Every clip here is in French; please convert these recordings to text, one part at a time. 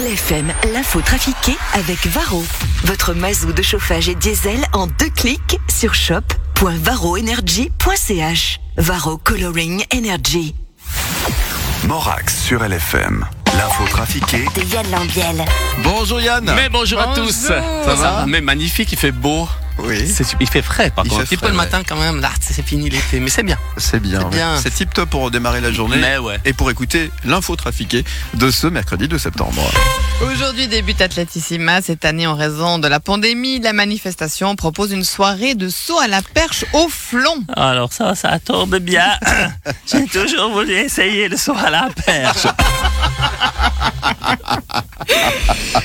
LFM, l'info trafiquée avec Varro. Votre mazou de chauffage et diesel en deux clics sur shop.varroenergy.ch. Varro Coloring Energy. Morax sur LFM. L'info trafiquée De Yann Lambiel. Bonjour Yann. Mais bonjour, à tous. Ça va Mais magnifique, il fait beau. Oui, C'est su- il fait frais par Il contre. Un petit peu le ouais. matin quand même. Là, c'est fini l'été, mais c'est bien. c'est bien. C'est oui. bien. C'est tip top pour démarrer la journée. Mais ouais. Et pour écouter l'info trafiquée de ce mercredi 2 septembre. Aujourd'hui débute Atletissima. Cette année, en raison de la pandémie, la manifestation propose une soirée de saut à la perche au flon. Alors ça, ça tombe bien. J'ai toujours voulu essayer le saut à la perche.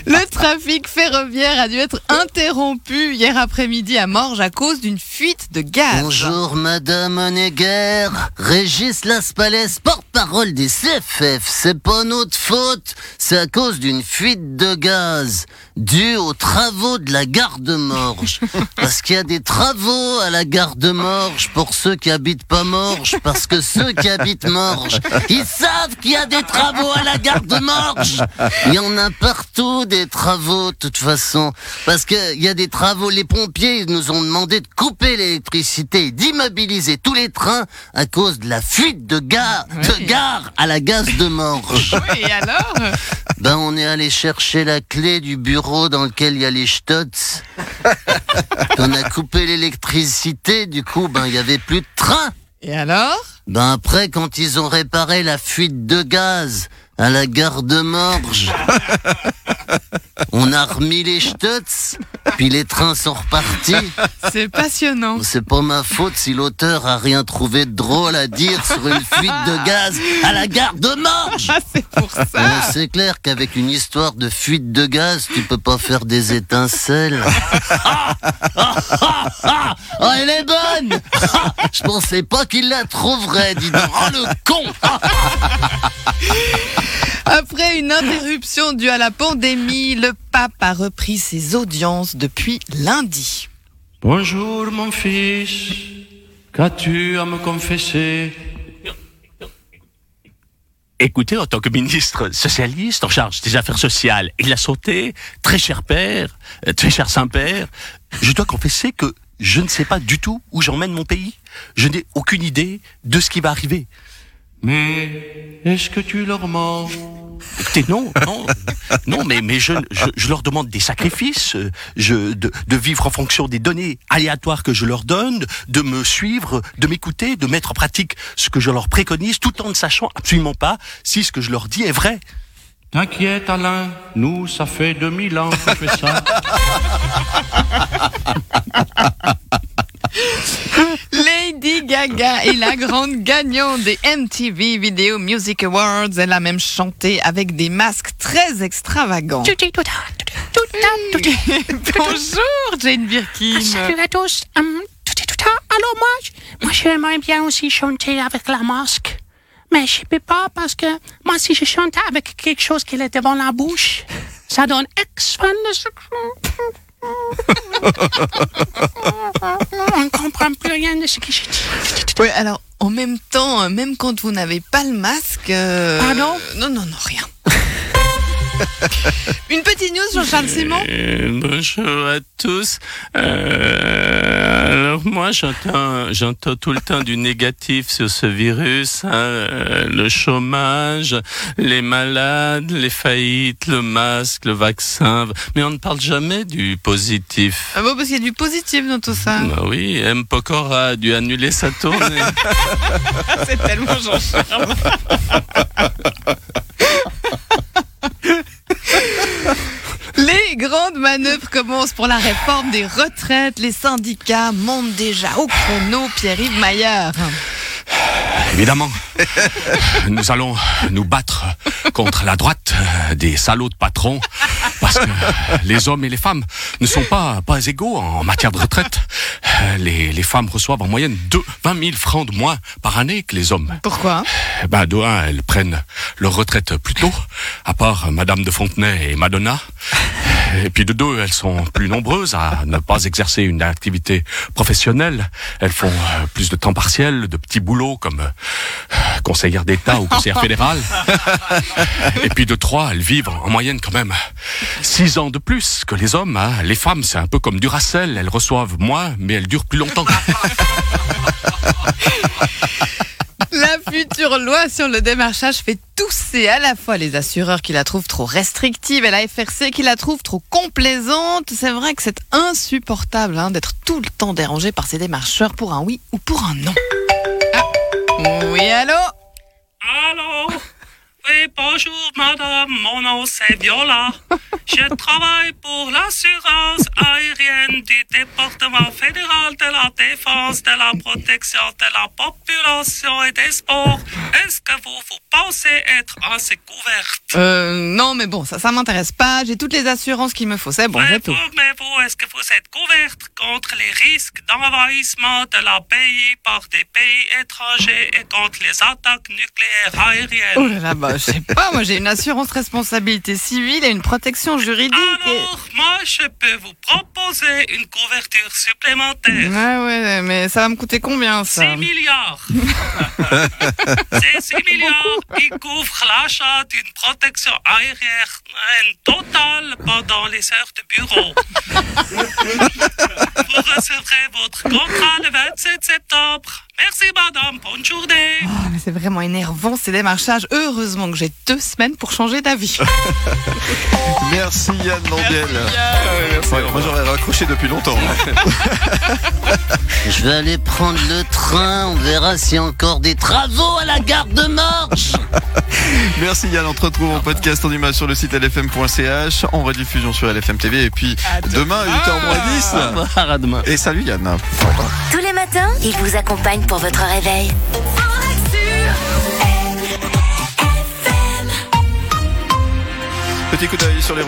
Le trafic ferroviaire a dû être interrompu hier après-midi à Morges à cause d'une fuite de gaz. Bonjour Madame Honegger, Régis Laspalais, porte-parole des CFF. C'est pas notre faute, c'est à cause d'une fuite de gaz due aux travaux de la gare de Morges. Parce qu'il y a des travaux à la gare de Morges pour ceux qui habitent pas Morges, parce que ceux qui habitent Morges, ils savent qu'il y a des travaux à la gare de Morges. Il y en a partout des travaux, de toute façon. Parce qu'il y a des travaux, les pompiers ils nous ont demandé de couper l'électricité et d'immobiliser tous les trains à cause de la fuite de gare, de gare à la gare de Morges. Oui, et alors? Ben, on est allé chercher la clé du bureau dans lequel il y a les stutz. on a coupé l'électricité, du coup, ben, il y avait plus de train. Et alors? Ben après, quand ils ont réparé la fuite de gaz à la gare de Morges, on a remis les stutz, puis les trains sont repartis. C'est passionnant. C'est pas ma faute si l'auteur a rien trouvé de drôle à dire sur une fuite de gaz à la gare de Morges. Ah, c'est pour ça. Euh, c'est clair qu'avec une histoire de fuite de gaz, tu peux pas faire des étincelles. Ah, ah, ah, ah, oh, elle est bonne Je pensais pas qu'il la trouverait, dis donc. Oh, le con Après une interruption due à la pandémie, le pape a repris ses audiences depuis lundi. Bonjour mon fils, qu'as-tu à me confesser? Écoutez, en tant que ministre socialiste en charge des affaires sociales et de la santé, très cher père, euh, très cher Saint-Père, je dois confesser que je ne sais pas du tout où j'emmène mon pays. Je n'ai aucune idée de ce qui va arriver. Mais est-ce que tu leur mens? Écoutez, non, non, non, mais, mais je, je, je leur demande des sacrifices, euh, je, de, de vivre en fonction des données aléatoires que je leur donne, de me suivre, de m'écouter, de mettre en pratique ce que je leur préconise, tout en ne sachant absolument pas si ce que je leur dis est vrai. T'inquiète Alain, nous ça fait 2000 ans qu'on fait ça. Gaga est la grande gagnante des MTV Video Music Awards. Elle a même chanté avec des masques très extravagants. Bonjour Jane Birkin. Salut à tous. Hum, tout est tout à- Alors moi, moi j'aimerais bien aussi chanter avec la masque. Mais je peux pas parce que moi si je chante avec quelque chose qui est devant la bouche, ça donne ex fan de sucre. On ne comprend plus rien de ce que je dis. Oui, alors en même temps, même quand vous n'avez pas le masque. euh, Pardon Non, non, non, rien. Une petite news sur Charles Simon. Euh, bonjour à tous. Euh, alors moi j'entends j'entends tout le temps du négatif sur ce virus, hein, euh, le chômage, les malades, les faillites, le masque, le vaccin, mais on ne parle jamais du positif. Ah bon, parce qu'il y a du positif dans tout ça. Bah oui, M. Pokora a dû annuler sa tournée. C'est tellement Jean-Charles. Les grandes manœuvres commencent pour la réforme des retraites. Les syndicats montent déjà au chrono. Pierre-Yves Maillard. Évidemment, nous allons nous battre contre la droite des salauds de patrons parce que les hommes et les femmes ne sont pas, pas égaux en matière de retraite. Euh, Les, les femmes reçoivent en moyenne deux- 20 000 francs de moins par année que les hommes. Pourquoi? Eh Ben, de un, elles prennent leur retraite plus tôt, à part Madame de Fontenay et Madonna. Et puis de deux, elles sont plus nombreuses à ne pas exercer une activité professionnelle. Elles font euh, plus de temps partiel, de petits boulots comme euh, conseillère d'État ou conseillère fédérale. Et puis de trois, elles vivent en moyenne quand même six ans de plus que les hommes. hein. Les femmes, c'est un peu comme du racel. Elles reçoivent moins, mais elles durent plus longtemps. La future loi sur le démarchage fait tousser à la fois les assureurs qui la trouvent trop restrictive et la FRC qui la trouve trop complaisante. C'est vrai que c'est insupportable hein, d'être tout le temps dérangé par ces démarcheurs pour un oui ou pour un non. Ah. Oui, allô? Allô? Oui, bonjour madame, mon nom c'est Viola. Je travaille pour l'assurance aérienne du département fédéral de la défense, de la protection de la population et des sports. Est-ce que vous, vous pensez être assez couverte Euh, non, mais bon, ça, ça m'intéresse pas. J'ai toutes les assurances qu'il me faut. C'est bon, mais tout. vous, mais vous, est-ce que vous êtes couverte contre les risques d'envahissement de la pays par des pays étrangers et contre les attaques nucléaires aériennes? Oh là là, bah, je sais pas. Moi, j'ai une assurance responsabilité civile et une protection juridique. et- Alors, moi, je peux vous proposer une couverture supplémentaire. Ouais, ouais, mais ça va me coûter combien, ça 6 milliards. Ces 6 milliards qui couvrent l'achat d'une protection aérienne totale pendant les heures de bureau. Vous recevrez votre contrat le 27 septembre. Merci, madame. Bonne journée. Oh, mais c'est vraiment énervant ces démarchages. Heureusement que j'ai deux semaines pour changer d'avis. Merci Yann Mandiel. Ouais, moi j'aurais raccroché depuis longtemps. Je vais aller prendre le train, on verra s'il y a encore des travaux à la gare de Marche. Merci Yann, on te retrouve en podcast en image sur le site lfm.ch, en rediffusion sur LFM TV et puis demain à 8h10. À demain. Et salut Yann. Tous les matins, il vous accompagne pour votre réveil. Petit coup d'œil sur les